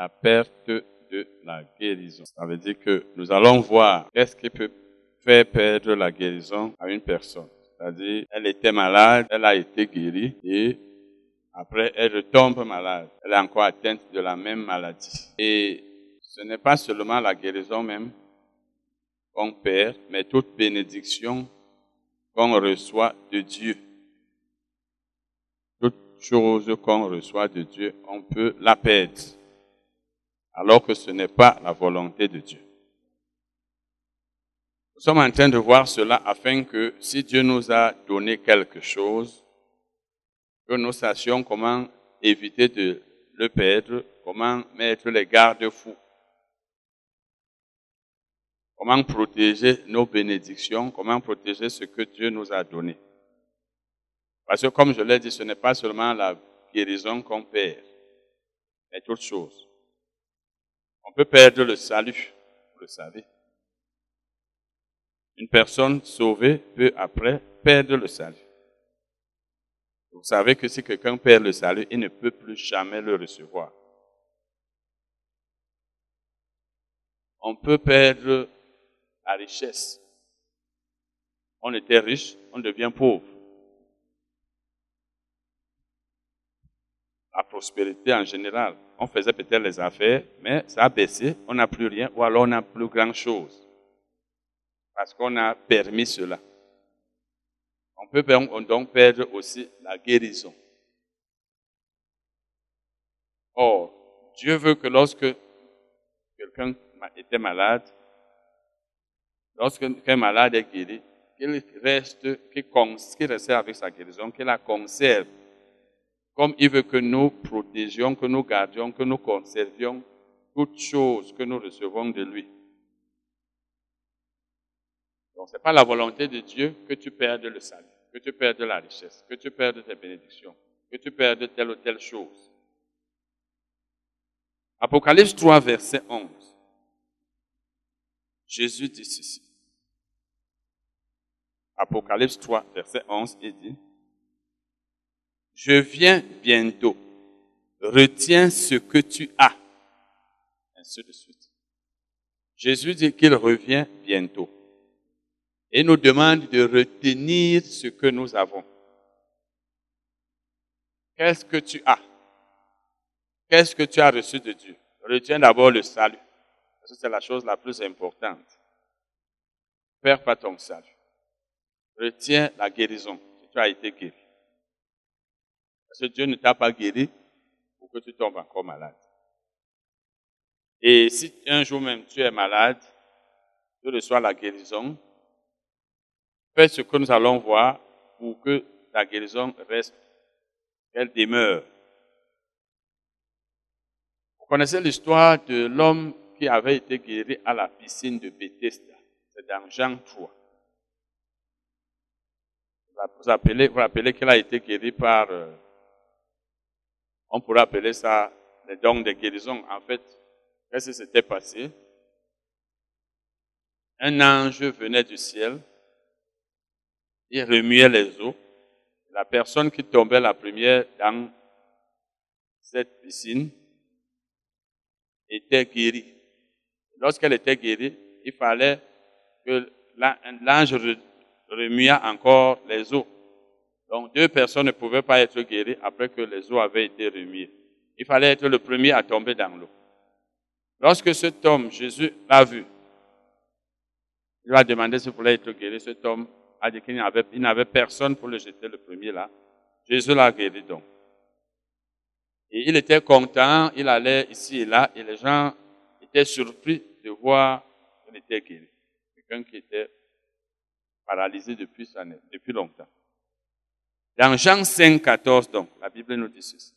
la perte de la guérison. Ça veut dire que nous allons voir qu'est-ce qui peut faire perdre la guérison à une personne. C'est-à-dire, elle était malade, elle a été guérie et après, elle retombe malade. Elle est encore atteinte de la même maladie. Et ce n'est pas seulement la guérison même qu'on perd, mais toute bénédiction qu'on reçoit de Dieu. Toute chose qu'on reçoit de Dieu, on peut la perdre, alors que ce n'est pas la volonté de Dieu. Nous sommes en train de voir cela afin que si Dieu nous a donné quelque chose, que nous sachions comment éviter de le perdre, comment mettre les garde-fous, comment protéger nos bénédictions, comment protéger ce que Dieu nous a donné. Parce que comme je l'ai dit, ce n'est pas seulement la guérison qu'on perd, mais toute chose. On peut perdre le salut, vous le savez. Une personne sauvée peut après perdre le salut. Vous savez que si quelqu'un perd le salut, il ne peut plus jamais le recevoir. On peut perdre la richesse. On était riche, on devient pauvre. La prospérité en général. On faisait peut-être les affaires, mais ça a baissé, on n'a plus rien, ou alors on n'a plus grand-chose parce qu'on a permis cela. On peut donc perdre aussi la guérison. Or, Dieu veut que lorsque quelqu'un était malade, lorsque quelqu'un malade est guéri, qu'il reste, qu'il reste avec sa guérison, qu'il la conserve. Comme il veut que nous protégions, que nous gardions, que nous conservions toutes choses que nous recevons de lui. Donc, ce n'est pas la volonté de Dieu que tu perdes le salut, que tu perdes la richesse, que tu perdes tes bénédictions, que tu perdes telle ou telle chose. Apocalypse 3, verset 11. Jésus dit ceci. Apocalypse 3, verset 11, il dit, Je viens bientôt, retiens ce que tu as. Ainsi de suite. Jésus dit qu'il revient bientôt et nous demande de retenir ce que nous avons. Qu'est-ce que tu as? Qu'est-ce que tu as reçu de Dieu? Retiens d'abord le salut. Parce que c'est la chose la plus importante. Perds pas ton salut. Retiens la guérison, si tu as été guéri. Parce que Dieu ne t'a pas guéri pour que tu tombes encore malade. Et si un jour même tu es malade, tu reçois la guérison, Fais ce que nous allons voir pour que la guérison reste, qu'elle demeure. Vous connaissez l'histoire de l'homme qui avait été guéri à la piscine de Bethesda. C'est dans Jean 3. Vous rappelez, vous rappelez qu'il a été guéri par, euh, on pourrait appeler ça les dons de guérison. En fait, qu'est-ce qui s'était passé? Un ange venait du ciel il remuait les eaux. La personne qui tombait la première dans cette piscine était guérie. Lorsqu'elle était guérie, il fallait que l'ange remuait encore les eaux. Donc deux personnes ne pouvaient pas être guéries après que les eaux avaient été remuées. Il fallait être le premier à tomber dans l'eau. Lorsque cet homme, Jésus, l'a vu, il va demander s'il voulait être guéri. Cet homme a dit qu'il n'avait personne pour le jeter le premier là. Jésus l'a guéri donc. Et il était content, il allait ici et là, et les gens étaient surpris de voir qu'il était guéri. Quelqu'un qui était paralysé depuis longtemps. Dans Jean 5, 14, donc, la Bible nous dit ceci.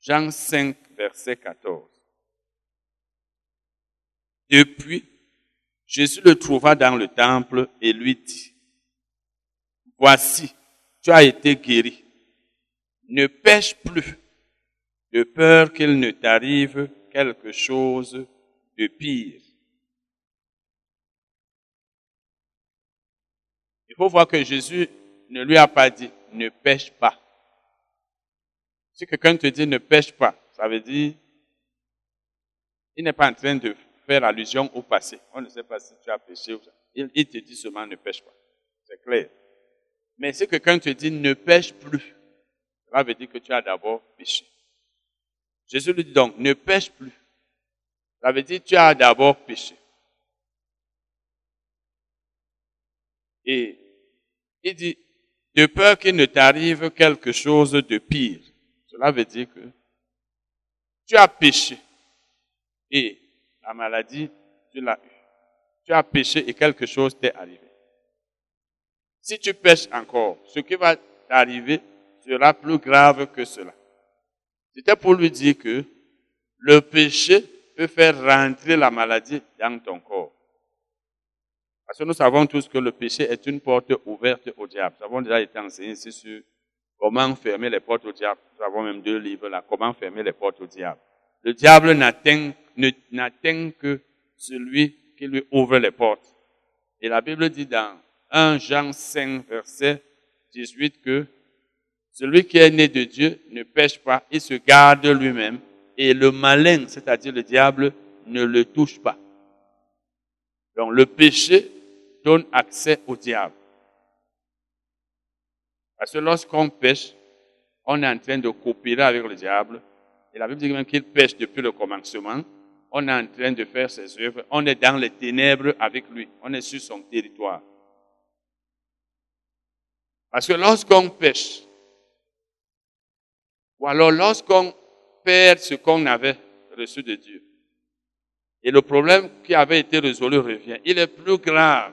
Jean 5, verset 14. Depuis, Jésus le trouva dans le temple et lui dit, Voici, tu as été guéri. Ne pêche plus, de peur qu'il ne t'arrive quelque chose de pire. Il faut voir que Jésus ne lui a pas dit ne pêche pas. Si quelqu'un te dit ne pêche pas, ça veut dire Il n'est pas en train de faire allusion au passé. On ne sait pas si tu as péché ou ça. Il, te dit seulement ne pêche pas. C'est clair. Mais si quelqu'un te dit ne pêche plus, cela veut dire que tu as d'abord péché. Jésus lui dit donc ne pêche plus. Ça veut dire tu as d'abord péché. Et il dit, de peur qu'il ne t'arrive quelque chose de pire. Cela veut dire que tu as péché et la maladie, tu l'as eu. Tu as péché et quelque chose t'est arrivé. Si tu pêches encore, ce qui va t'arriver sera plus grave que cela. C'était pour lui dire que le péché peut faire rentrer la maladie dans ton corps. Parce que nous savons tous que le péché est une porte ouverte au diable. Nous avons déjà été enseignés ici sur comment fermer les portes au diable. Nous avons même deux livres là, comment fermer les portes au diable. Le diable n'atteint, que celui qui lui ouvre les portes. Et la Bible dit dans 1 Jean 5, verset 18 que celui qui est né de Dieu ne pêche pas, il se garde lui-même et le malin, c'est-à-dire le diable, ne le touche pas. Donc le péché donne accès au diable. Parce que lorsqu'on pêche, on est en train de coopérer avec le diable. Et la Bible dit même qu'il pêche depuis le commencement. On est en train de faire ses œuvres. On est dans les ténèbres avec lui. On est sur son territoire. Parce que lorsqu'on pêche, ou alors lorsqu'on perd ce qu'on avait reçu de Dieu, et le problème qui avait été résolu revient, il est plus grave.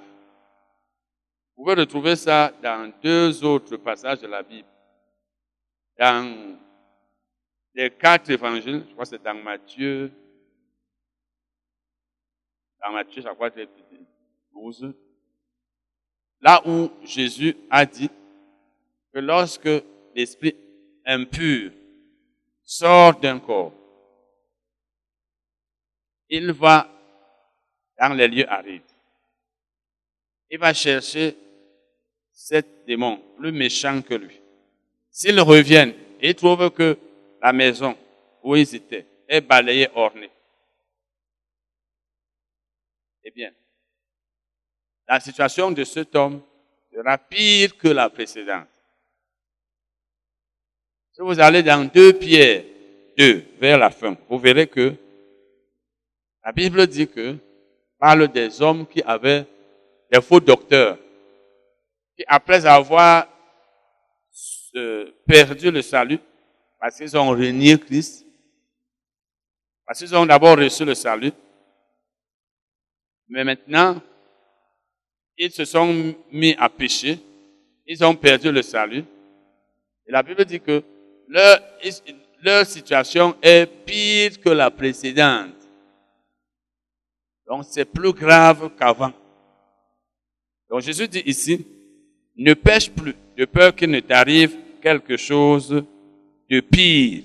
Vous pouvez retrouver ça dans deux autres passages de la Bible. Dans les quatre évangiles, je crois que c'est dans Matthieu, dans Matthieu, je crois que c'est 12, là où Jésus a dit que lorsque l'esprit impur sort d'un corps, il va dans les lieux arides. Il va chercher sept démons plus méchants que lui. S'ils reviennent et trouvent que la maison où ils étaient est balayée, ornée, eh bien, la situation de cet homme sera pire que la précédente. Si vous allez dans deux Pierre 2 vers la fin, vous verrez que la Bible dit que parle des hommes qui avaient des faux docteurs après avoir euh, perdu le salut, parce qu'ils ont renié Christ, parce qu'ils ont d'abord reçu le salut, mais maintenant, ils se sont mis à pécher, ils ont perdu le salut. Et la Bible dit que leur, leur situation est pire que la précédente. Donc c'est plus grave qu'avant. Donc Jésus dit ici, ne pêche plus, de peur qu'il ne t'arrive quelque chose de pire.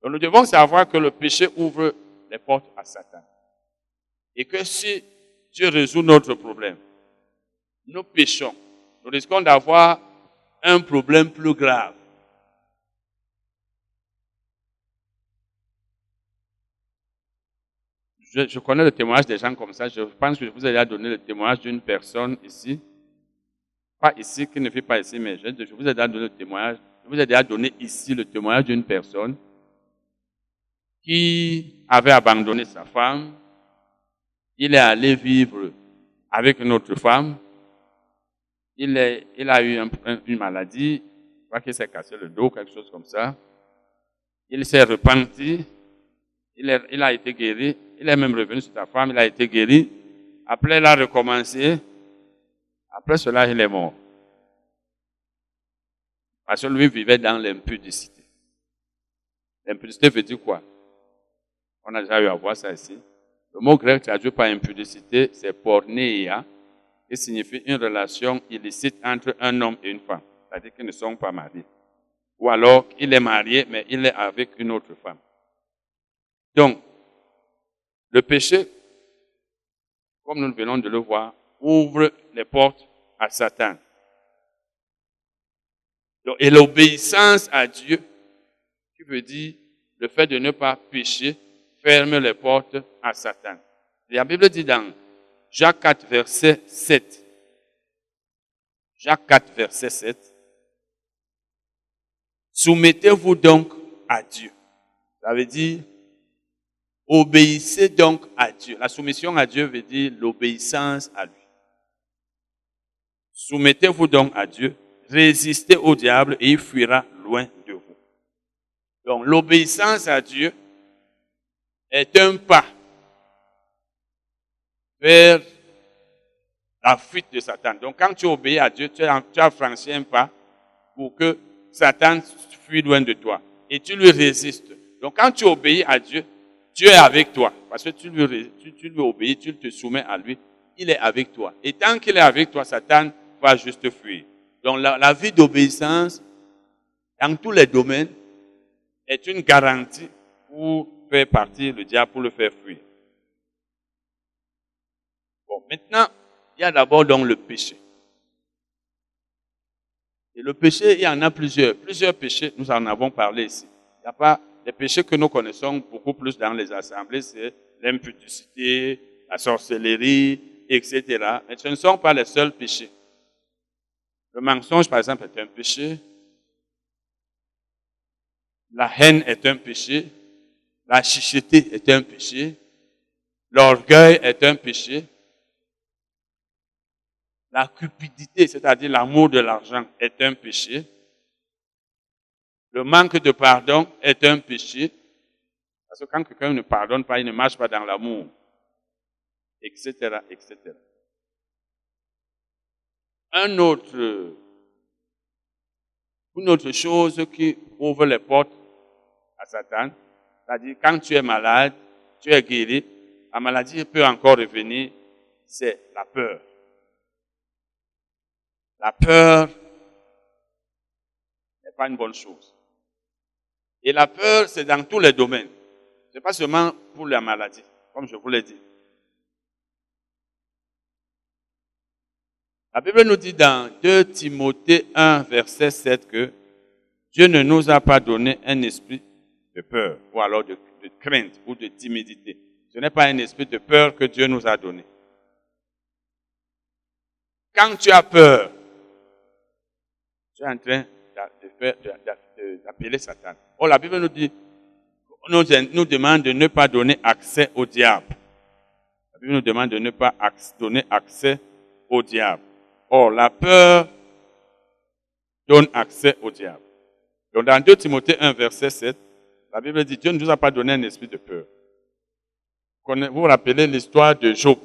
Donc nous devons savoir que le péché ouvre les portes à Satan. Et que si Dieu résout notre problème, nous péchons, nous risquons d'avoir un problème plus grave. Je, connais le témoignage des gens comme ça. Je pense que je vous ai déjà donné le témoignage d'une personne ici pas ici, qui ne fait pas ici, mais je, vous ai déjà donné le témoignage. Je vous ai déjà donné ici le témoignage d'une personne qui avait abandonné sa femme. Il est allé vivre avec une autre femme. Il, a eu une maladie. Je crois qu'il s'est cassé le dos, quelque chose comme ça. Il s'est repenti. Il a été guéri. Il est même revenu sur sa femme. Il a été guéri. Après, il a recommencé. Après cela, il est mort. Parce que lui vivait dans l'impudicité. L'impudicité veut dire quoi? On a déjà eu à voir ça ici. Le mot grec traduit par impudicité, c'est porneia, qui signifie une relation illicite entre un homme et une femme. C'est-à-dire qu'ils ne sont pas mariés. Ou alors, il est marié, mais il est avec une autre femme. Donc, le péché, comme nous venons de le voir, ouvre les portes à Satan. et l'obéissance à Dieu, qui veut dire le fait de ne pas pécher, ferme les portes à Satan. La Bible dit dans Jacques 4, verset 7. Jacques 4, verset 7. Soumettez-vous donc à Dieu. Ça veut dire, obéissez donc à Dieu. La soumission à Dieu veut dire l'obéissance à lui. Soumettez-vous donc à Dieu, résistez au diable et il fuira loin de vous. Donc l'obéissance à Dieu est un pas vers la fuite de Satan. Donc quand tu obéis à Dieu, tu as, franchi un pas pour que Satan fuit loin de toi. Et tu lui résistes. Donc quand tu obéis à Dieu, Dieu est avec toi. Parce que tu lui, obéis, tu te soumets à lui. Il est avec toi. Et tant qu'il est avec toi, Satan va juste fuir. Donc la, la vie d'obéissance, dans tous les domaines, est une garantie pour faire partir le diable, pour le faire fuir. Bon, maintenant, il y a d'abord donc le péché. Et le péché, il y en a plusieurs. Plusieurs péchés, nous en avons parlé ici. Il n'y a pas les péchés que nous connaissons beaucoup plus dans les assemblées, c'est l'impudicité, la sorcellerie, etc. Mais ce ne sont pas les seuls péchés. Le mensonge, par exemple, est un péché. La haine est un péché. La chicheté est un péché. L'orgueil est un péché. La cupidité, c'est-à-dire l'amour de l'argent, est un péché. Le manque de pardon est un péché. Parce que quand quelqu'un ne pardonne pas, il ne marche pas dans l'amour. Etc., etc. Un autre, une autre chose qui ouvre les portes à Satan, c'est-à-dire quand tu es malade, tu es guéri, la maladie peut encore revenir, c'est la peur. La peur n'est pas une bonne chose. Et la peur, c'est dans tous les domaines. C'est pas seulement pour la maladie, comme je vous l'ai dit. La Bible nous dit dans 2 Timothée 1, verset 7 que Dieu ne nous a pas donné un esprit de peur, ou alors de, de crainte, ou de timidité. Ce n'est pas un esprit de peur que Dieu nous a donné. Quand tu as peur, tu es en train d'appeler Satan. Oh, la Bible nous dit, nous, nous demande de ne pas donner accès au diable. La Bible nous demande de ne pas donner accès au diable. Or, la peur donne accès au diable. Donc, dans 2 Timothée 1, verset 7, la Bible dit, Dieu ne nous a pas donné un esprit de peur. Vous vous rappelez l'histoire de Job.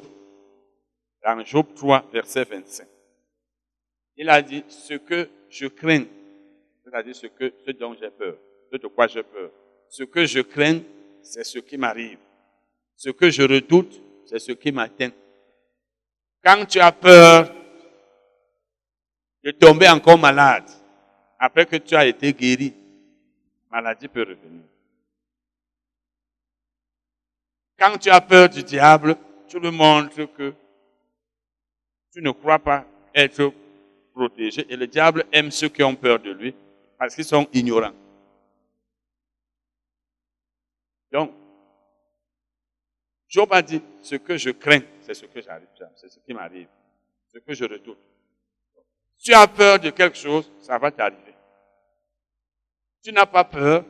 Dans Job 3, verset 25. Il a dit, ce que je crains, c'est-à-dire ce, que, ce dont j'ai peur, ce de quoi j'ai peur. Ce que je crains, c'est ce qui m'arrive. Ce que je redoute, c'est ce qui m'atteint. Quand tu as peur de tomber encore malade, après que tu as été guéri, maladie peut revenir. Quand tu as peur du diable, tu lui montres que tu ne crois pas être protégé. Et le diable aime ceux qui ont peur de lui parce qu'ils sont ignorants. Donc, Job a dit, ce que je crains, c'est ce que j'arrive, c'est ce qui m'arrive, ce que je redoute. Tu as peur de quelque chose, ça va t'arriver. Tu n'as pas peur,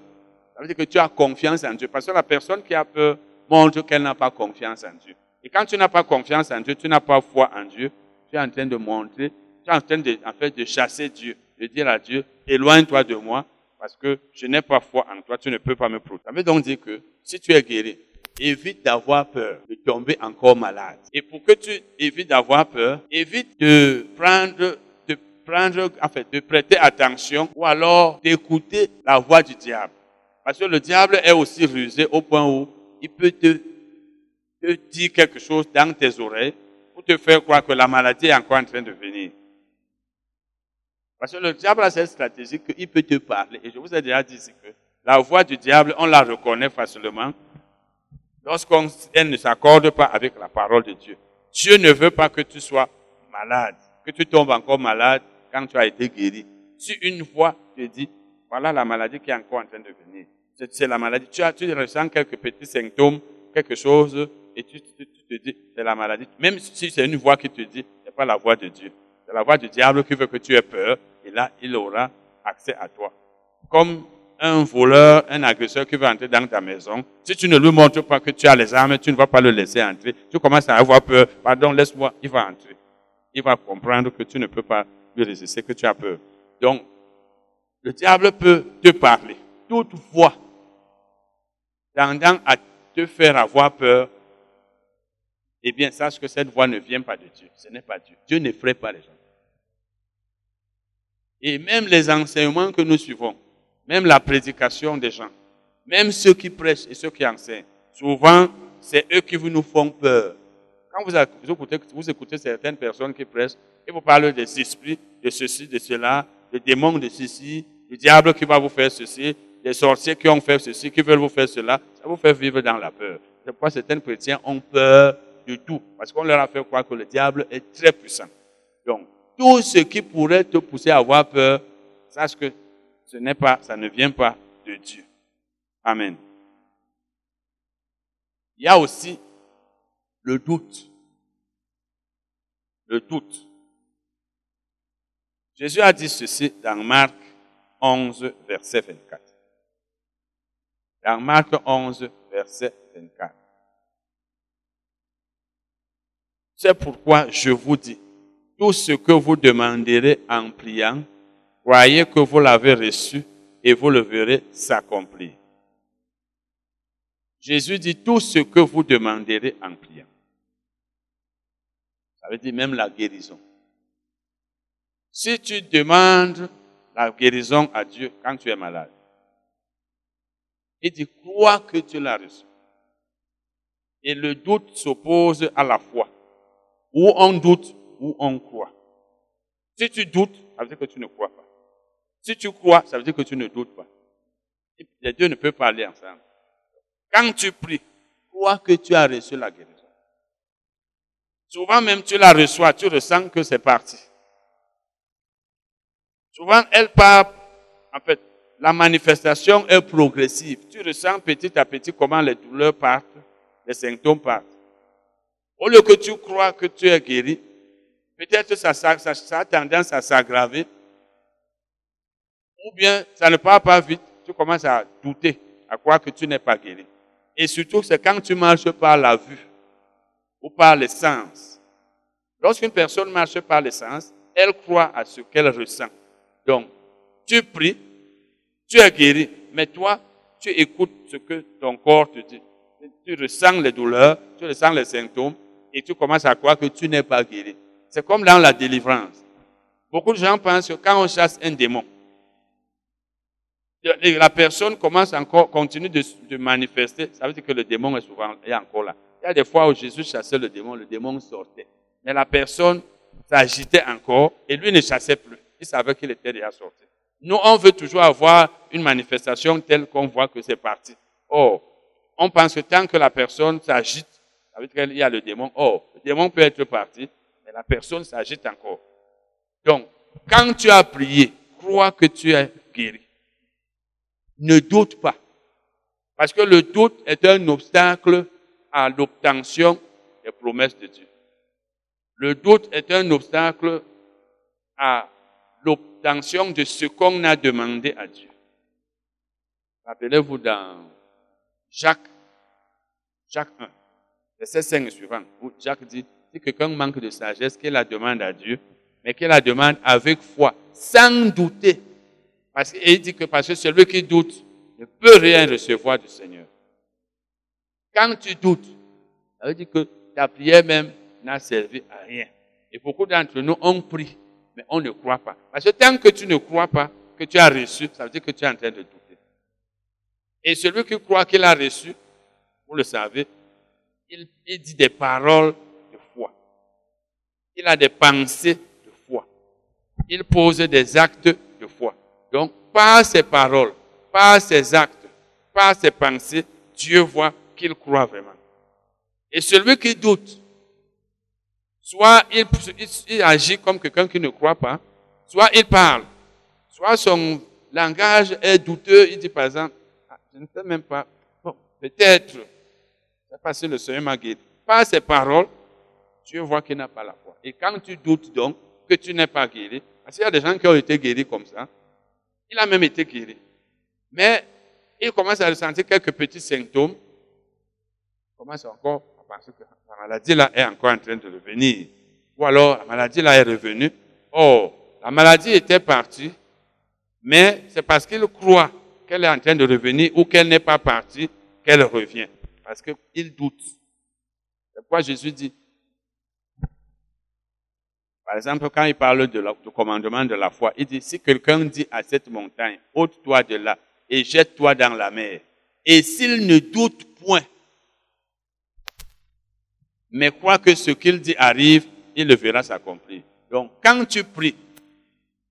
ça veut dire que tu as confiance en Dieu. Parce que la personne qui a peur montre qu'elle n'a pas confiance en Dieu. Et quand tu n'as pas confiance en Dieu, tu n'as pas foi en Dieu, tu es en train de montrer tu es en train de, en fait, de chasser Dieu, de dire à Dieu, éloigne-toi de moi, parce que je n'ai pas foi en toi, tu ne peux pas me protéger. Ça veut donc dire que si tu es guéri, évite d'avoir peur de tomber encore malade. Et pour que tu évites d'avoir peur, évite de prendre, de prendre, en fait, de prêter attention ou alors d'écouter la voix du diable. Parce que le diable est aussi rusé au point où il peut te, te dire quelque chose dans tes oreilles pour te faire croire que la maladie est encore en train de venir. Parce que le diable a cette stratégie qu'il peut te parler. Et je vous ai déjà dit que la voix du diable, on la reconnaît facilement lorsqu'elle ne s'accorde pas avec la parole de Dieu. Dieu ne veut pas que tu sois malade, que tu tombes encore malade quand tu as été guéri. Si une voix te dit, voilà la maladie qui est encore en train de venir, c'est la maladie. Tu, as, tu ressens quelques petits symptômes, quelque chose, et tu, tu, te dis, c'est la maladie. Même si c'est une voix qui te dit, n'est pas la voix de Dieu. C'est la voix du diable qui veut que tu aies peur, et là, il aura accès à toi. Comme un voleur, un agresseur qui veut entrer dans ta maison, si tu ne lui montres pas que tu as les armes, tu ne vas pas le laisser entrer. Tu commences à avoir peur. Pardon, laisse-moi, il va entrer. Il va comprendre que tu ne peux pas lui résister, que tu as peur. Donc, le diable peut te parler. Toutefois, tendant à te faire avoir peur, eh bien, sache que cette voix ne vient pas de Dieu. Ce n'est pas Dieu. Dieu ne ferait pas les gens. Et même les enseignements que nous suivons, même la prédication des gens, même ceux qui prêchent et ceux qui enseignent, souvent, c'est eux qui nous font peur. Quand vous écoutez, certaines personnes qui prêchent, et vous parlent des esprits, de ceci, de cela, des démons de ceci, du diable qui va vous faire ceci, des sorciers qui ont fait ceci, qui veulent vous faire cela, ça vous fait vivre dans la peur. C'est pourquoi certains chrétiens ont peur de tout, parce qu'on leur a fait croire que le diable est très puissant. Donc, tout ce qui pourrait te pousser à avoir peur, sache que ce n'est pas, ça ne vient pas de Dieu. Amen. Il y a aussi le doute. Le doute. Jésus a dit ceci dans Marc 11, verset 24. Dans Marc 11, verset 24. C'est pourquoi je vous dis, tout ce que vous demanderez en priant, croyez que vous l'avez reçu et vous le verrez s'accomplir. Jésus dit tout ce que vous demanderez en priant. Ça veut dire même la guérison. Si tu demandes la guérison à Dieu quand tu es malade, il dit crois que tu l'as reçu. Et le doute s'oppose à la foi. Ou on doute, ou on croit. Si tu doutes, ça veut dire que tu ne crois pas. Si tu crois, ça veut dire que tu ne doutes pas. Les deux ne peuvent pas aller ensemble. Quand tu pries, crois que tu as reçu la guérison. Souvent même tu la reçois, tu ressens que c'est parti. Souvent elle part, en fait, la manifestation est progressive. Tu ressens petit à petit comment les douleurs partent, les symptômes partent. Au lieu que tu crois que tu es guéri, peut-être ça, ça, a tendance à s'aggraver. Ou bien ça ne part pas vite, tu commences à douter, à croire que tu n'es pas guéri. Et surtout, c'est quand tu marches par la vue ou par les sens. Lorsqu'une personne marche par les sens, elle croit à ce qu'elle ressent. Donc, tu pries, tu es guéri, mais toi, tu écoutes ce que ton corps te dit. Tu ressens les douleurs, tu ressens les symptômes, et tu commences à croire que tu n'es pas guéri. C'est comme dans la délivrance. Beaucoup de gens pensent que quand on chasse un démon, la personne commence encore, continue de, manifester, ça veut dire que le démon est souvent est encore là. Il y a des fois où Jésus chassait le démon, le démon sortait. Mais la personne s'agitait encore et lui ne chassait plus. Il savait qu'il était déjà sorti. Nous, on veut toujours avoir une manifestation telle qu'on voit que c'est parti. Or, on pense que tant que la personne s'agite, ça veut dire qu'il y a le démon. Or, le démon peut être parti, la personne s'agite encore. Donc, quand tu as prié, crois que tu es guéri. Ne doute pas. Parce que le doute est un obstacle à l'obtention des promesses de Dieu. Le doute est un obstacle à l'obtention de ce qu'on a demandé à Dieu. Rappelez-vous dans Jacques, Jacques 1, verset 5 suivant, où Jacques dit, si quelqu'un manque de sagesse, qu'il la demande à Dieu, mais qu'il la demande avec foi, sans douter. Parce qu'il dit que parce que celui qui doute ne peut rien recevoir du Seigneur. Quand tu doutes, ça veut dire que ta prière même n'a servi à rien. Et beaucoup d'entre nous ont pris, mais on ne croit pas. Parce que tant que tu ne crois pas que tu as reçu, ça veut dire que tu es en train de douter. Et celui qui croit qu'il a reçu, vous le savez, il, dit des paroles. Il a des pensées de foi. Il pose des actes de foi. Donc, par ses paroles, par ses actes, par ses pensées, Dieu voit qu'il croit vraiment. Et celui qui doute, soit il, agit comme quelqu'un qui ne croit pas, soit il parle, soit son langage est douteux, il dit par exemple, ah, je ne sais même pas. Bon, peut-être, c'est parce que le Seigneur m'a guéri. Par ces paroles, tu vois qu'il n'a pas la foi. Et quand tu doutes donc que tu n'es pas guéri, parce qu'il y a des gens qui ont été guéris comme ça, il a même été guéri. Mais il commence à ressentir quelques petits symptômes. Il commence encore à penser que la maladie là est encore en train de revenir. Ou alors la maladie là est revenue. Oh, la maladie était partie, mais c'est parce qu'il croit qu'elle est en train de revenir ou qu'elle n'est pas partie qu'elle revient. Parce qu'il doute. C'est pourquoi Jésus dit, par exemple, quand il parle de du commandement de la foi, il dit, si quelqu'un dit à cette montagne, ôte-toi de là et jette-toi dans la mer, et s'il ne doute point, mais croit que ce qu'il dit arrive, il le verra s'accomplir. Donc, quand tu pries,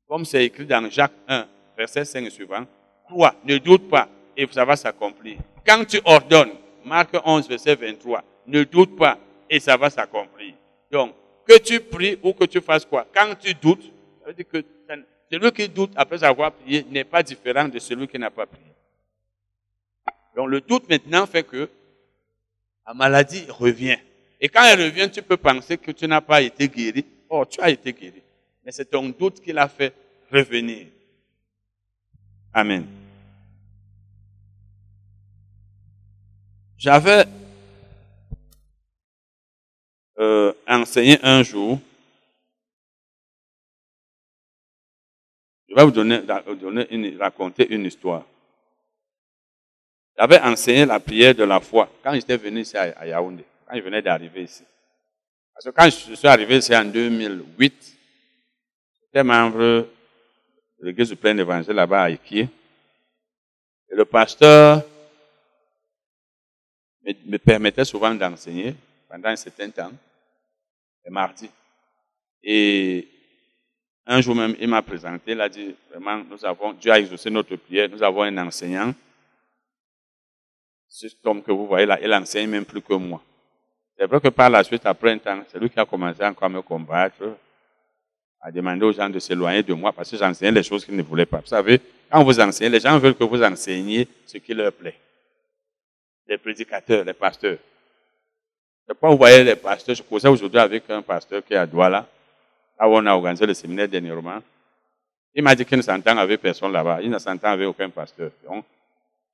comme c'est écrit dans Jacques 1, verset 5 et suivant, crois, ne doute pas, et ça va s'accomplir. Quand tu ordonnes, Marc 11, verset 23, ne doute pas, et ça va s'accomplir. Donc, que tu pries ou que tu fasses quoi, quand tu doutes, ça veut dire que celui qui doute après avoir prié n'est pas différent de celui qui n'a pas prié. Donc le doute maintenant fait que la maladie revient. Et quand elle revient, tu peux penser que tu n'as pas été guéri. Oh, tu as été guéri. Mais c'est ton doute qui l'a fait revenir. Amen. J'avais euh, enseigné un jour. Je vais vous donner, une, raconter une histoire. J'avais enseigné la prière de la foi quand j'étais venu ici à Yaoundé, quand je venais d'arriver ici. Parce que quand je suis arrivé ici en 2008, j'étais membre de l'église du plein évangile là-bas à Ikié. Et le pasteur me permettait souvent d'enseigner pendant un certain temps, mardi. Et un jour même, il m'a présenté, il a dit, vraiment, nous avons, Dieu a exaucé notre prière, nous avons un enseignant. Cet homme que vous voyez là, il enseigne même plus que moi. C'est vrai que par la suite, après un temps, c'est lui qui a commencé encore à me combattre, à demander aux gens de s'éloigner de moi parce que j'enseignais les choses qu'ils ne voulaient pas. Vous savez, quand vous enseignez, les gens veulent que vous enseigniez ce qui leur plaît. Les prédicateurs, les pasteurs. C'est pourquoi vous voyez les pasteurs. Je causais aujourd'hui avec un pasteur qui est à Douala, là où on a organisé le séminaire dernièrement. Il m'a dit qu'il ne s'entend avec personne là-bas. Il ne s'entend avec aucun pasteur.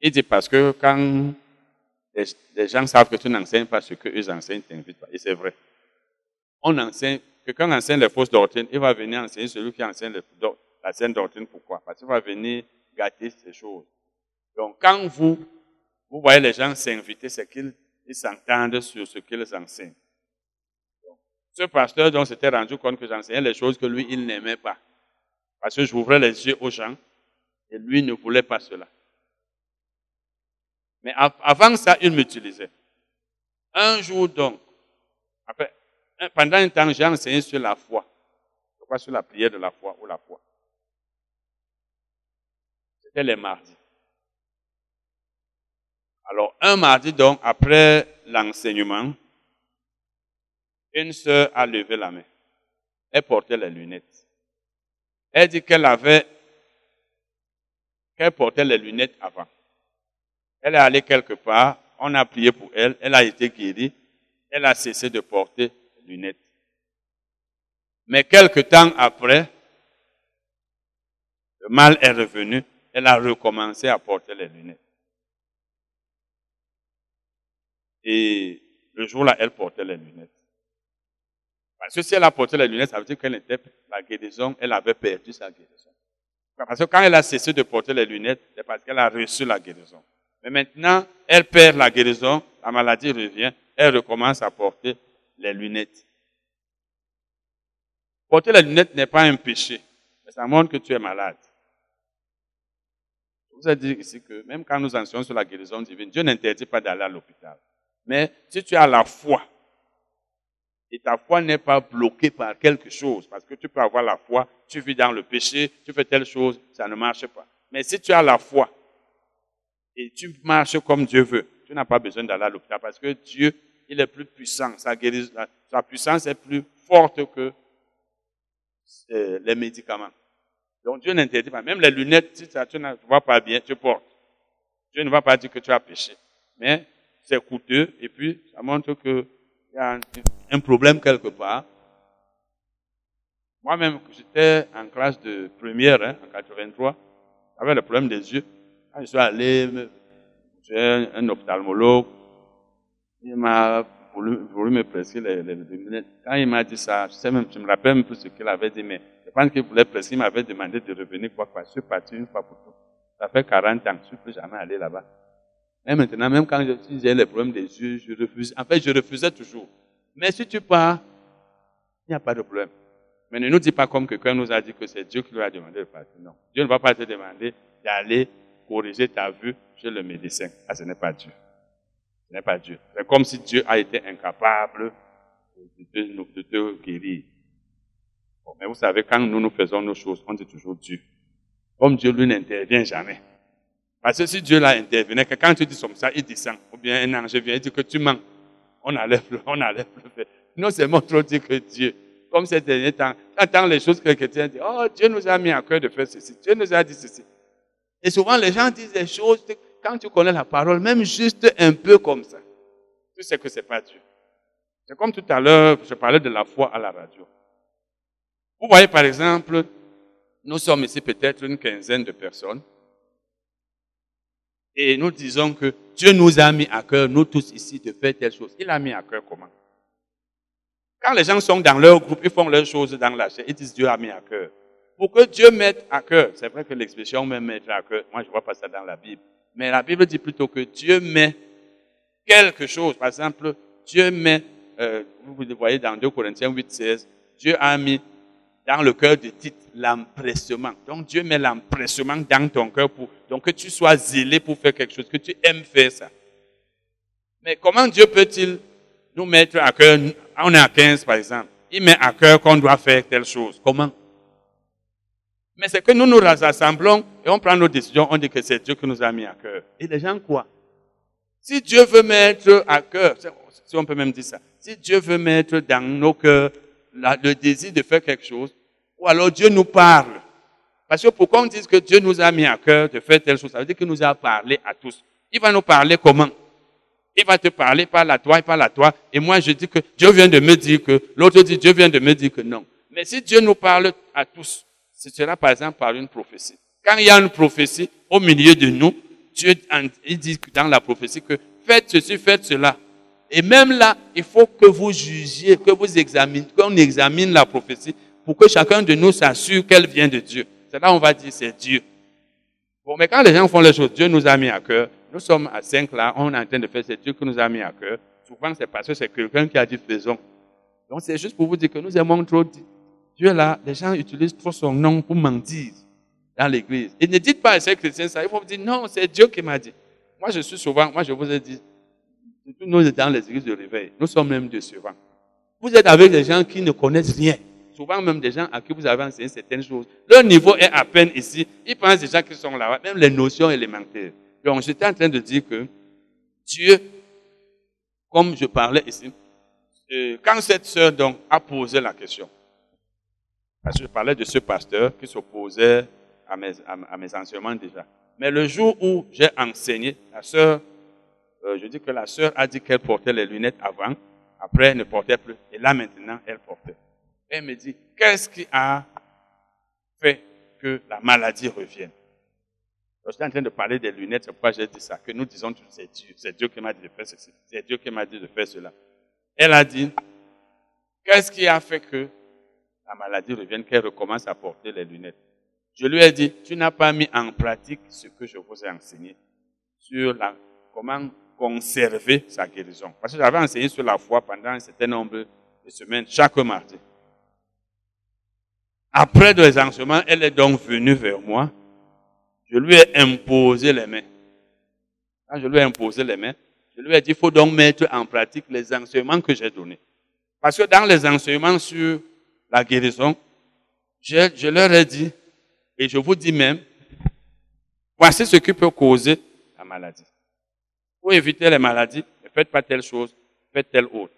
il dit parce que quand les, gens savent que tu n'enseignes pas ce qu'eux enseignent, tu t'invitent pas. Et c'est vrai. On enseigne, quelqu'un enseigne les fausses doctrines, il va venir enseigner celui qui enseigne la saine doctrine. Pourquoi? Parce qu'il va venir gâter ces choses. Donc, quand vous, vous voyez les gens s'inviter, c'est qu'ils s'entendent sur ce qu'ils enseignent. ce pasteur donc s'était rendu compte que j'enseignais les choses que lui, il n'aimait pas. Parce que j'ouvrais les yeux aux gens et lui ne voulait pas cela. Mais avant ça, il m'utilisait. Un jour donc, après, pendant un temps, j'ai enseigné sur la foi. Je sur la prière de la foi ou la foi. C'était les mardis. Alors, un mardi donc, après l'enseignement, une sœur a levé la main. Elle portait les lunettes. Elle dit qu'elle avait, qu'elle portait les lunettes avant. Elle est allée quelque part, on a prié pour elle, elle a été guérie, elle a cessé de porter les lunettes. Mais quelque temps après, le mal est revenu, elle a recommencé à porter les lunettes. Et le jour-là, elle portait les lunettes. Parce que si elle a porté les lunettes, ça veut dire qu'elle était la guérison, elle avait perdu sa guérison. Parce que quand elle a cessé de porter les lunettes, c'est parce qu'elle a reçu la guérison. Mais maintenant, elle perd la guérison, la maladie revient, elle recommence à porter les lunettes. Porter les lunettes n'est pas un péché, mais ça montre que tu es malade. Je vous ai dit ici que même quand nous enseignons sur la guérison divine, Dieu n'interdit pas d'aller à l'hôpital. Mais si tu as la foi, et ta foi n'est pas bloquée par quelque chose, parce que tu peux avoir la foi, tu vis dans le péché, tu fais telle chose, ça ne marche pas. Mais si tu as la foi, et tu marches comme Dieu veut. Tu n'as pas besoin d'aller à l'hôpital parce que Dieu, il est plus puissant. Sa, sa puissance est plus forte que euh, les médicaments. Donc Dieu n'interdit pas. Même les lunettes, si tu ne vois pas bien, tu portes. Dieu ne va pas dire que tu as péché. Mais c'est coûteux et puis ça montre qu'il y a un problème quelque part. Moi-même, j'étais en classe de première, hein, en 83, j'avais le problème des yeux. Quand je suis allé, j'ai un, ophtalmologue, il m'a voulu, me prescrire les, lunettes. Quand il m'a dit ça, je, sais même, je me rappelle même plus ce qu'il avait dit, mais je pense qu'il voulait prescrire, il m'avait demandé de revenir quoi, quoi. Je suis parti une fois pour tout. Ça fait 40 ans, je ne suis plus jamais allé là-bas. Et maintenant, même quand j'ai les problèmes des yeux, je refuse. En fait, je refusais toujours. Mais si tu pars, il n'y a pas de problème. Mais ne nous dis pas comme quelqu'un nous a dit que c'est Dieu qui lui a demandé de partir. Non. Dieu ne va pas te demander d'aller corriger ta vue chez le médecin. Ah, ce n'est pas Dieu. Ce n'est pas Dieu. C'est comme si Dieu a été incapable de te, guérir. mais vous savez, quand nous nous faisons nos choses, on dit toujours Dieu. Comme Dieu, lui, n'intervient jamais. Parce que si Dieu l'a intervenu, que quand tu dis comme ça, il descend. Ou bien un ange vient, il dit que tu mens. On enlève le, on enlève le fait. Non seulement trop dire que Dieu, comme ces derniers temps, quand les choses que chrétiens disent, oh, Dieu nous a mis à cœur de faire ceci, Dieu nous a dit ceci. Et souvent, les gens disent des choses, quand tu connais la parole, même juste un peu comme ça, tu sais que ce n'est pas Dieu. C'est comme tout à l'heure, je parlais de la foi à la radio. Vous voyez, par exemple, nous sommes ici peut-être une quinzaine de personnes. Et nous disons que Dieu nous a mis à cœur, nous tous ici, de faire telle chose. Il a mis à cœur comment? Quand les gens sont dans leur groupe, ils font leurs choses dans la chair, ils disent Dieu a mis à cœur. Pour que Dieu mette à cœur, c'est vrai que l'expression même mettre à cœur, moi je ne vois pas ça dans la Bible, mais la Bible dit plutôt que Dieu met quelque chose. Par exemple, Dieu met, euh, vous le voyez dans 2 Corinthiens 8, 16, Dieu a mis dans le cœur de Tite l'empressement. Donc Dieu met l'empressement dans ton cœur pour donc que tu sois zélé pour faire quelque chose, que tu aimes faire ça. Mais comment Dieu peut-il nous mettre à cœur, on est à 15 par exemple, il met à cœur qu'on doit faire telle chose. Comment? Mais c'est que nous nous rassemblons et on prend nos décisions, on dit que c'est Dieu qui nous a mis à cœur. Et les gens quoi Si Dieu veut mettre à cœur, si on peut même dire ça, si Dieu veut mettre dans nos cœurs le désir de faire quelque chose, ou alors Dieu nous parle. Parce que pourquoi on dit que Dieu nous a mis à cœur de faire telle chose, ça veut dire qu'il nous a parlé à tous. Il va nous parler comment? Il va te parler par à toi et par à toi. Et moi, je dis que Dieu vient de me dire que, l'autre dit Dieu vient de me dire que non. Mais si Dieu nous parle à tous, ce sera par exemple par une prophétie. Quand il y a une prophétie au milieu de nous, Dieu il dit dans la prophétie que faites ceci, faites cela. Et même là, il faut que vous jugiez, que vous examinez, qu'on examine la prophétie pour que chacun de nous s'assure qu'elle vient de Dieu. C'est là on va dire c'est Dieu. Bon, mais quand les gens font les choses, Dieu nous a mis à cœur. Nous sommes à cinq là, on est en train de faire, c'est Dieu qui nous a mis à cœur. Souvent, c'est parce que c'est quelqu'un qui a dit faisons. Donc, c'est juste pour vous dire que nous aimons trop Dieu là, les gens utilisent trop son nom pour mentir dans l'église. Et ne dites pas à ces chrétiens ça. Il faut vous dire, non, c'est Dieu qui m'a dit. Moi, je suis souvent, moi, je vous ai dit, nous dans les églises de réveil, nous sommes même décevants. Vous êtes avec des gens qui ne connaissent rien. Souvent même des gens à qui vous avez enseigné certaines choses. Leur niveau est à peine ici. Ils pensent déjà qu'ils sont là, même les notions élémentaires. Donc, j'étais en train de dire que Dieu, comme je parlais ici, euh, quand cette sœur donc a posé la question, parce que je parlais de ce pasteur qui s'opposait à mes, à, mes enseignements déjà. Mais le jour où j'ai enseigné, la sœur, euh, je dis que la sœur a dit qu'elle portait les lunettes avant, après elle ne portait plus, et là maintenant elle portait. Elle me dit, qu'est-ce qui a fait que la maladie revienne? Je suis en train de parler des lunettes, c'est pourquoi j'ai dit ça, que nous disons c'est Dieu, c'est Dieu qui m'a dit de faire ceci, c'est Dieu qui m'a dit de faire cela. Elle a dit, qu'est-ce qui a fait que la maladie revienne, qu'elle recommence à porter les lunettes? Je lui ai dit, tu n'as pas mis en pratique ce que je vous ai enseigné sur la, comment conserver sa guérison. Parce que j'avais enseigné sur la foi pendant un certain nombre de semaines, chaque mardi. Après les enseignements, elle est donc venue vers moi. Je lui ai imposé les mains. Quand je lui ai imposé les mains, je lui ai dit, il faut donc mettre en pratique les enseignements que j'ai donnés. Parce que dans les enseignements sur la guérison, je, leur ai dit, et je vous dis même, voici ce qui peut causer la maladie. Pour éviter les maladies, ne faites pas telle chose, faites telle autre.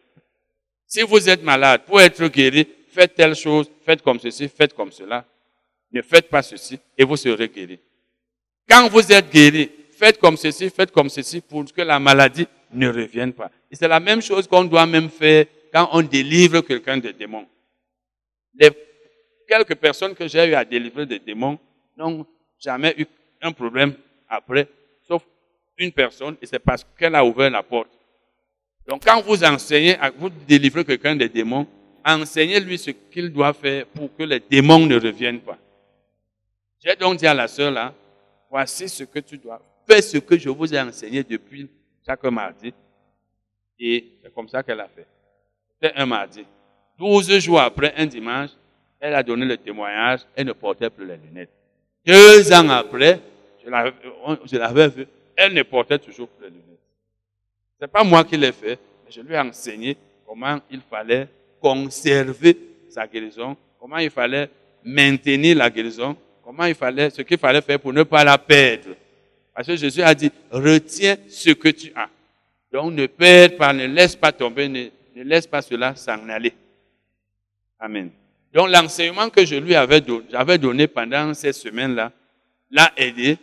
Si vous êtes malade, pour être guéri, faites telle chose, faites comme ceci, faites comme cela. Ne faites pas ceci et vous serez guéri. Quand vous êtes guéri, faites comme ceci, faites comme ceci pour que la maladie ne revienne pas. Et c'est la même chose qu'on doit même faire quand on délivre quelqu'un de démons. Les quelques personnes que j'ai eu à délivrer des démons n'ont jamais eu un problème après, sauf une personne, et c'est parce qu'elle a ouvert la porte. Donc quand vous enseignez, vous délivrez quelqu'un des démons, enseignez-lui ce qu'il doit faire pour que les démons ne reviennent pas. J'ai donc dit à la sœur là, voici ce que tu dois. Fais ce que je vous ai enseigné depuis chaque mardi. Et c'est comme ça qu'elle a fait. C'était un mardi. Douze jours après, un dimanche, elle a donné le témoignage, elle ne portait plus les lunettes. Deux ans après, je l'avais vu, elle ne portait toujours plus les lunettes. Ce n'est pas moi qui l'ai fait, je lui ai enseigné comment il fallait conserver sa guérison, comment il fallait maintenir la guérison, comment il fallait, ce qu'il fallait faire pour ne pas la perdre. Parce que Jésus a dit, retiens ce que tu as. Donc ne perds pas, ne laisse pas tomber, ne, ne laisse pas cela s'en aller. Amen. Donc l'enseignement que je lui avais donné, donné pendant ces semaines-là l'a aidé.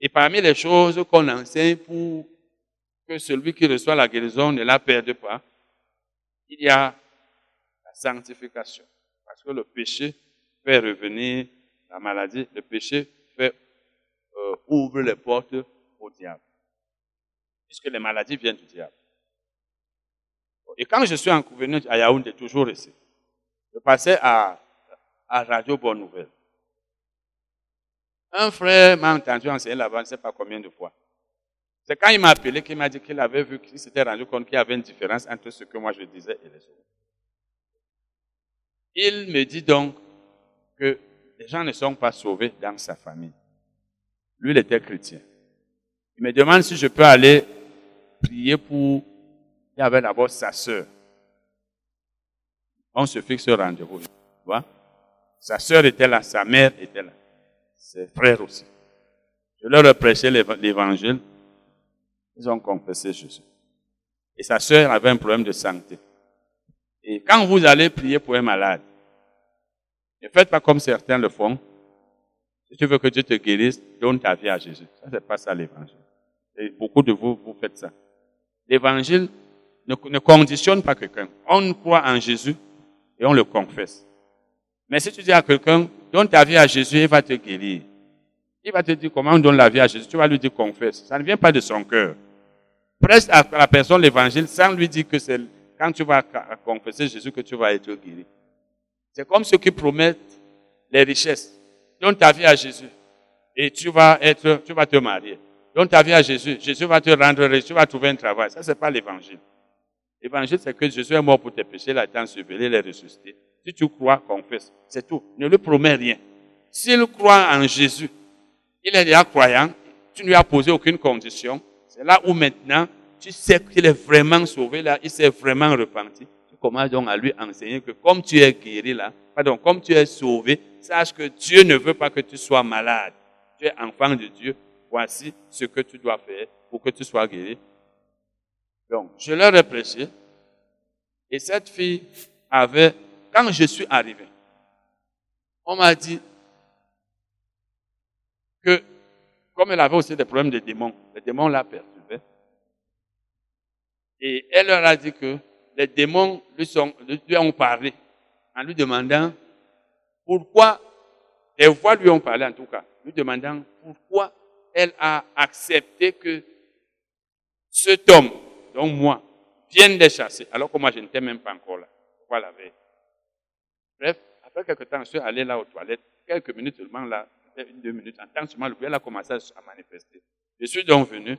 Et parmi les choses qu'on enseigne pour que celui qui reçoit la guérison ne la perde pas, il y a sanctification. Parce que le péché fait revenir la maladie, le péché fait euh, ouvre les portes au diable. Puisque les maladies viennent du diable. Et quand je suis en venu à Yaoundé, toujours ici, je passais à, à Radio Bonne Nouvelle. Un frère m'a entendu enseigner là-bas, je ne sais pas combien de fois. C'est quand il m'a appelé qu'il m'a dit qu'il avait vu qu'il s'était rendu compte qu'il y avait une différence entre ce que moi je disais et les autres. Il me dit donc que les gens ne sont pas sauvés dans sa famille. Lui, il était chrétien. Il me demande si je peux aller prier pour... Il y avait d'abord sa sœur. On se fixe au rendez-vous. Sa sœur était là, sa mère était là, ses frères aussi. Je leur ai prêché l'évangile. Ils ont confessé Jésus. Et sa sœur avait un problème de santé. Et quand vous allez prier pour un malade, ne faites pas comme certains le font. Si tu veux que Dieu te guérisse, donne ta vie à Jésus. Ça, c'est pas ça l'évangile. Beaucoup de vous, vous faites ça. L'évangile ne, ne conditionne pas quelqu'un. On croit en Jésus et on le confesse. Mais si tu dis à quelqu'un, donne ta vie à Jésus, il va te guérir. Il va te dire comment on donne la vie à Jésus. Tu vas lui dire confesse. Ça ne vient pas de son cœur. Preste à la personne l'évangile sans lui dire que c'est quand tu vas confesser Jésus que tu vas être guéri. C'est comme ceux qui promettent les richesses. Donne ta vie à Jésus et tu vas être, tu vas te marier. Donne ta vie à Jésus. Jésus va te rendre riche. Tu vas trouver un travail. Ça, c'est pas l'évangile. L'évangile, c'est que Jésus est mort pour tes péchés, il a été enseveli, il est ressuscité. Si tu crois, confesse. C'est tout. Ne lui promets rien. S'il croit en Jésus, il est déjà croyant, tu ne lui as posé aucune condition. C'est là où maintenant, tu sais qu'il est vraiment sauvé, là, il s'est vraiment repenti. Tu commences donc à lui enseigner que comme tu es guéri là, pardon, comme tu es sauvé, sache que Dieu ne veut pas que tu sois malade. Tu es enfant de Dieu. Voici ce que tu dois faire pour que tu sois guéri. Donc, je leur ai prêché. Et cette fille avait, quand je suis arrivé, on m'a dit, que, comme elle avait aussi des problèmes de démons, les démons la. Et elle leur a dit que les démons lui, ont parlé en lui demandant pourquoi, les voix lui ont parlé en tout cas, lui demandant pourquoi elle a accepté que cet homme, donc moi, vienne les chasser, alors que moi je n'étais même pas encore là. Veille Bref, après quelques temps, je suis allé là aux toilettes, quelques minutes seulement là, une, deux minutes, en tant que elle a commencé à manifester. Je suis donc venu.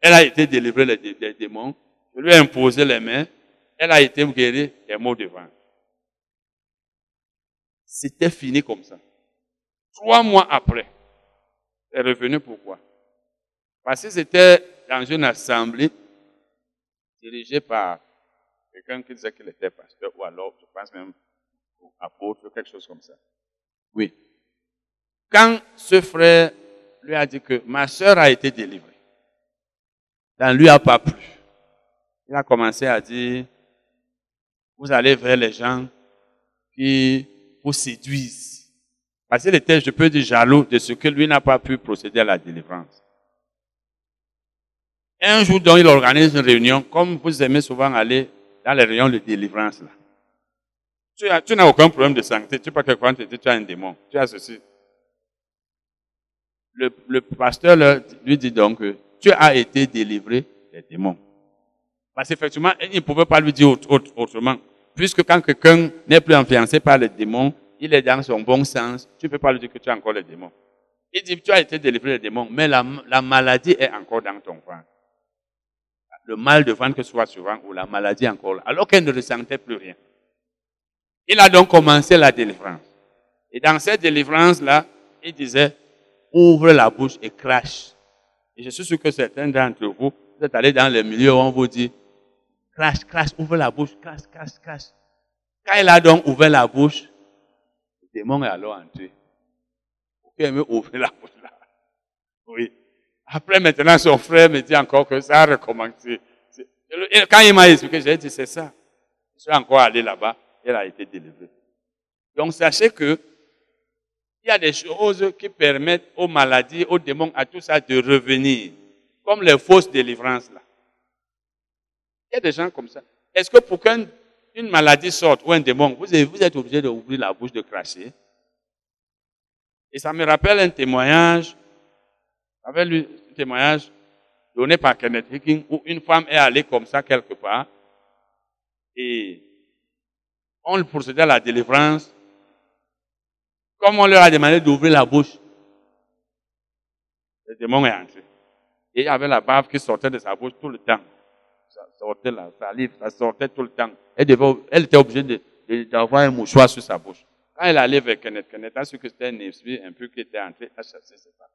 Elle a été délivrée des, démons. Je lui ai imposé les mains. Elle a été guérie des mots devant. C'était fini comme ça. Trois mois après, elle est revenue pourquoi Parce que c'était dans une assemblée dirigée par quelqu'un qui disait qu'il était pasteur, ou alors, je pense même, apôtre, quelque chose comme ça. Oui. Quand ce frère lui a dit que ma soeur a été délivrée, ça ne lui a pas plu. Il a commencé à dire, vous allez vers les gens qui vous séduisent. Parce qu'il était, je peux dire, jaloux de ce que lui n'a pas pu procéder à la délivrance. Un jour, donc, il organise une réunion, comme vous aimez souvent aller dans les réunions de délivrance. Là. Tu, n'as aucun problème de santé. Tu pas quelqu'un te dit tu as un démon. Tu as ceci. Le, le pasteur lui dit donc que tu as été délivré des démons. Parce qu'effectivement, il ne pouvait pas lui dire autrement. Puisque quand quelqu'un n'est plus influencé par les démons, il est dans son bon sens, tu ne peux pas lui dire que tu as encore les démons. Il dit, tu as été délivré des démons, mais la, la maladie est encore dans ton ventre le mal de ventre que ce soit souvent ou la maladie encore alors qu'elle ne ressentait plus rien. Il a donc commencé la délivrance. Et dans cette délivrance-là, il disait, ouvre la bouche et crache. Et je suis sûr que certains d'entre vous, vous êtes allés dans les milieux où on vous dit, crache, crache, ouvre la bouche, crache, crache, crache. Quand il a donc ouvert la bouche, le démon est alors entré. Vous pouvez ouvrir la bouche là. Oui. Après, maintenant, son frère me dit encore que ça a recommencé. Quand il m'a expliqué, j'ai dit, c'est ça. Je suis encore allé là-bas, elle a été délivrée. Donc, sachez que il y a des choses qui permettent aux maladies, aux démons, à tout ça de revenir. Comme les fausses délivrances, là. Il y a des gens comme ça. Est-ce que pour qu'une maladie sorte ou un démon, vous êtes, obligé d'ouvrir la bouche, de cracher? Et ça me rappelle un témoignage lu un témoignage donné par Kenneth Hicking où une femme est allée comme ça quelque part et on procédait à la délivrance. Comme on leur a demandé d'ouvrir la bouche, le démon est entré. Et il y avait la bave qui sortait de sa bouche tout le temps. Sortait la salive, ça sortait tout le temps. Elle, devait, elle était obligée d'avoir un mouchoir sur sa bouche. Quand elle allait vers Kenneth, Kenneth a su que c'était un esprit un peu qui était entré à chasser ses femmes.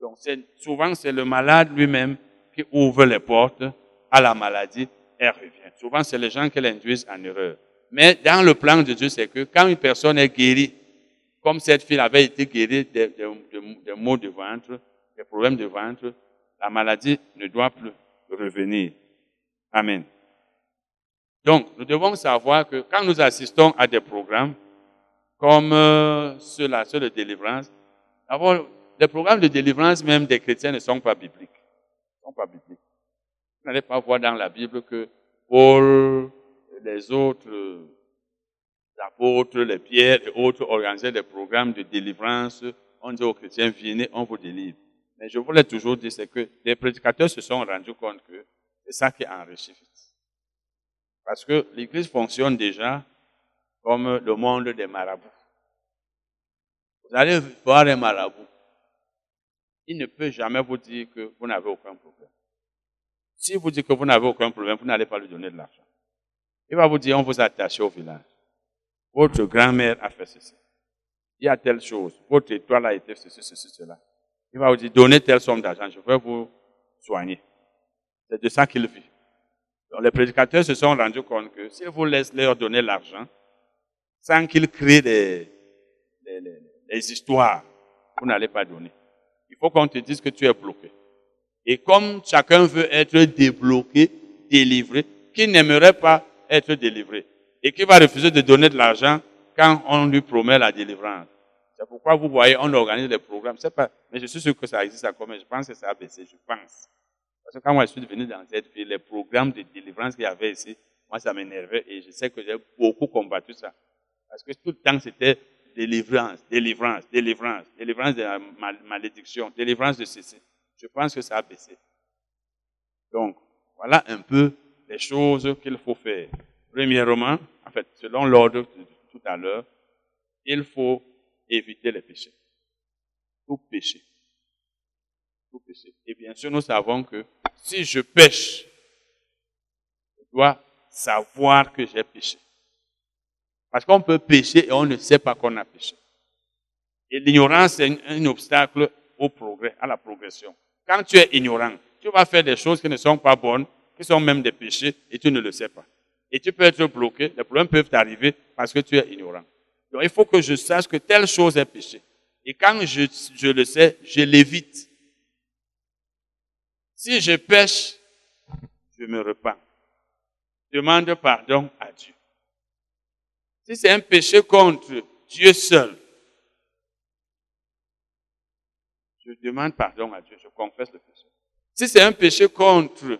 Donc souvent c'est le malade lui-même qui ouvre les portes à la maladie et revient. Souvent c'est les gens qui l'induisent en erreur. Mais dans le plan de Dieu, c'est que quand une personne est guérie, comme cette fille avait été guérie des, maux de ventre, des problèmes de ventre, la maladie ne doit plus revenir. Amen. Donc, nous devons savoir que quand nous assistons à des programmes comme euh, ceux-là, ceux de délivrance, d'abord, les programmes de délivrance même des chrétiens ne sont pas bibliques. Ils sont pas bibliques. Vous n'allez pas voir dans la Bible que Paul, les autres apôtres, les pierres et autres organisaient des programmes de délivrance. On dit aux chrétiens, venez, on vous délivre. Mais je voulais toujours dire, c'est que les prédicateurs se sont rendus compte que c'est ça qui enrichit. Parce que l'Église fonctionne déjà comme le monde des marabouts. Vous allez voir un marabout il ne peut jamais vous dire que vous n'avez aucun problème. Si vous dites que vous n'avez aucun problème, vous n'allez pas lui donner de l'argent. Il va vous dire, on vous a attaché au village. Votre grand-mère a fait ceci. Il y a telle chose. Votre étoile a été ceci, ceci, cela. Il va vous dire, donnez telle somme d'argent, je vais vous soigner. C'est de ça qu'il vit. Donc, les prédicateurs se sont rendus compte que si vous laissez leur donner l'argent, sans qu'ils créent des, histoires, vous n'allez pas donner il faut qu'on te dise que tu es bloqué. Et comme chacun veut être débloqué, délivré, qui n'aimerait pas être délivré et qui va refuser de donner de l'argent quand on lui promet la délivrance. C'est pourquoi vous voyez, on organise des programmes. C'est pas, mais je suis sûr que ça existe encore, mais je pense que ça a baissé, je pense. Parce que quand moi je suis venu dans cette ville, les programmes de délivrance qu'il y avait ici, moi ça m'énervait et je sais que j'ai beaucoup combattu ça. Parce que tout le temps c'était délivrance, délivrance, délivrance, délivrance de la malédiction, délivrance de ceci. Je pense que ça a baissé. Donc, voilà un peu les choses qu'il faut faire. Premièrement, en fait, selon l'ordre de tout à l'heure, il faut éviter les péchés. Tout péché. Et bien sûr, nous savons que si je pêche, je dois savoir que j'ai péché. Parce qu'on peut pécher et on ne sait pas qu'on a péché. Et l'ignorance est un, obstacle au progrès, à la progression. Quand tu es ignorant, tu vas faire des choses qui ne sont pas bonnes, qui sont même des péchés, et tu ne le sais pas. Et tu peux être bloqué, les problèmes peuvent t'arriver parce que tu es ignorant. Donc il faut que je sache que telle chose est péché. Et quand je le sais, je l'évite. Si je pêche, je me repens. Demande pardon à Dieu. Si c'est un péché contre Dieu seul, je demande pardon à Dieu, je confesse le péché. Si c'est un péché contre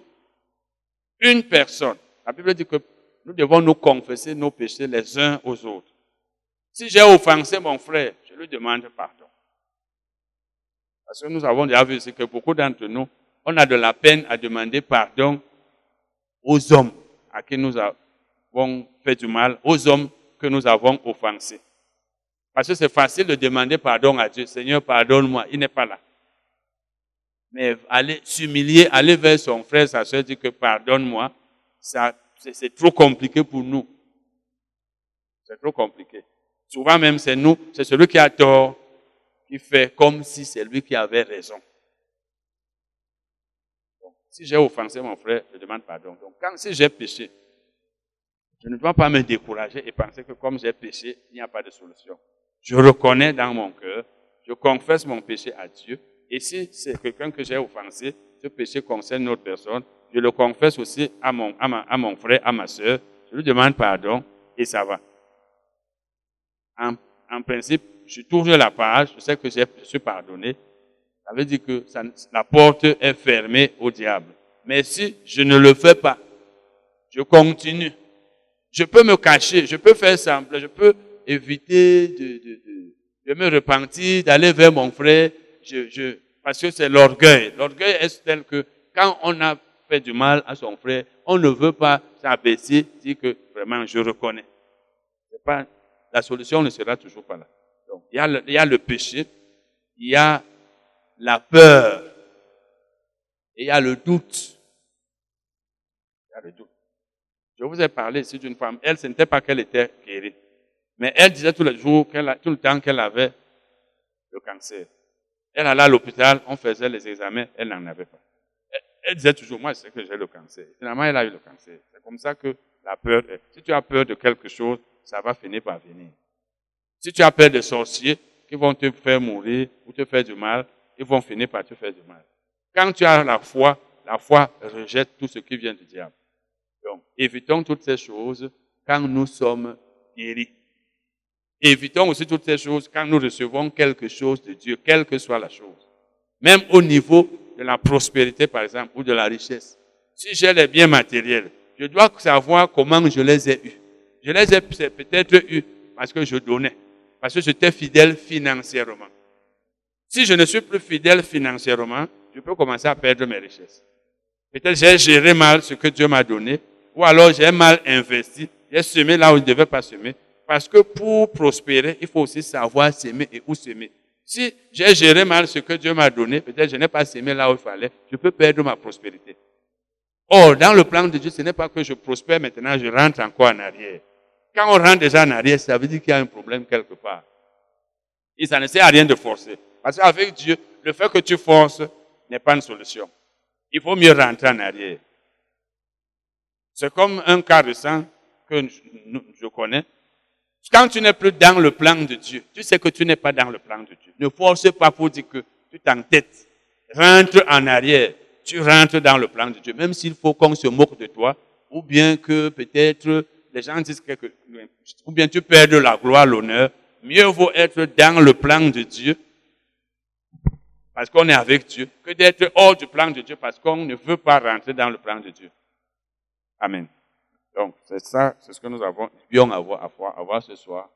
une personne, la Bible dit que nous devons nous confesser nos péchés les uns aux autres. Si j'ai offensé mon frère, je lui demande pardon. Parce que nous avons déjà vu que beaucoup d'entre nous, on a de la peine à demander pardon aux hommes à qui nous avons fait du mal, aux hommes que nous avons offensés. Parce que c'est facile de demander pardon à Dieu. Seigneur, pardonne-moi. Il n'est pas là. Mais aller s'humilier, aller vers son frère, sa soeur, dire que pardonne-moi, c'est trop compliqué pour nous. C'est trop compliqué. Souvent même, c'est nous, c'est celui qui a tort qui fait comme si c'est lui qui avait raison. Si j'ai offensé mon frère, je demande pardon. Donc, quand si j'ai péché, je ne dois pas me décourager et penser que comme j'ai péché, il n'y a pas de solution. Je reconnais dans mon cœur, je confesse mon péché à Dieu. Et si c'est quelqu'un que j'ai offensé, ce péché concerne une autre personne, je le confesse aussi à mon, à, mon frère, à ma soeur, je lui demande pardon et ça va. En, en principe, je tourne la page, je sais que je suis pardonné. Ça veut dire que la porte est fermée au diable. Mais si je ne le fais pas, je continue. Je peux me cacher, je peux faire simple, je peux éviter de, de, de, de me repentir, d'aller vers mon frère, je, je, parce que c'est l'orgueil. L'orgueil est tel que quand on a fait du mal à son frère, on ne veut pas s'abaisser, dire que vraiment je reconnais. Pas, la solution ne sera toujours pas là. Donc, il y, a le, il y a le péché, il y a la peur, et il y a le doute. Il y a le doute. Je vous ai parlé ici d'une femme, elle, ce n'était pas qu'elle était guérie. Mais elle disait tous les jours, tout le temps qu'elle avait le cancer. Elle allait à l'hôpital, on faisait les examens, elle n'en avait pas. Elle, disait toujours, moi, je sais que j'ai le cancer. Finalement, elle a eu le cancer. C'est comme ça que la peur est. Si tu as peur de quelque chose, ça va finir par venir. Si tu as peur des sorciers qui vont te faire mourir ou te faire du mal, ils vont finir par te faire du mal. Quand tu as la foi, la foi rejette tout ce qui vient du diable. Donc, évitons toutes ces choses quand nous sommes guéris. Évitons aussi toutes ces choses quand nous recevons quelque chose de Dieu, quelle que soit la chose. Même au niveau de la prospérité, par exemple, ou de la richesse. Si j'ai les biens matériels, je dois savoir comment je les ai eus. Je les ai peut-être eus parce que je donnais, parce que j'étais fidèle financièrement. Si je ne suis plus fidèle financièrement, je peux commencer à perdre mes richesses. Peut-être j'ai géré mal ce que Dieu m'a donné, ou alors j'ai mal investi, j'ai semé là où je ne devais pas semer, parce que pour prospérer, il faut aussi savoir s'aimer et où s'aimer. Si j'ai géré mal ce que Dieu m'a donné, peut-être je n'ai pas s'aimé là où il fallait, je peux perdre ma prospérité. Or, dans le plan de Dieu, ce n'est pas que je prospère maintenant, je rentre encore en arrière. Quand on rentre déjà en arrière, ça veut dire qu'il y a un problème quelque part. Et ça ne sert à rien de forcer. Parce qu'avec Dieu, le fait que tu forces n'est pas une solution. Il faut mieux rentrer en arrière. C'est comme un cas sang que je connais. Quand tu n'es plus dans le plan de Dieu, tu sais que tu n'es pas dans le plan de Dieu. Ne force pas pour dire que tu t'entêtes. Rentre en arrière. Tu rentres dans le plan de Dieu. Même s'il faut qu'on se moque de toi, ou bien que peut-être les gens disent quelque, ou bien tu perds de la gloire, l'honneur. Mieux vaut être dans le plan de Dieu, parce qu'on est avec Dieu, que d'être hors du plan de Dieu, parce qu'on ne veut pas rentrer dans le plan de Dieu. Amen. Donc, c'est ça, c'est ce que nous avons, devions avoir, avoir, avoir ce soir.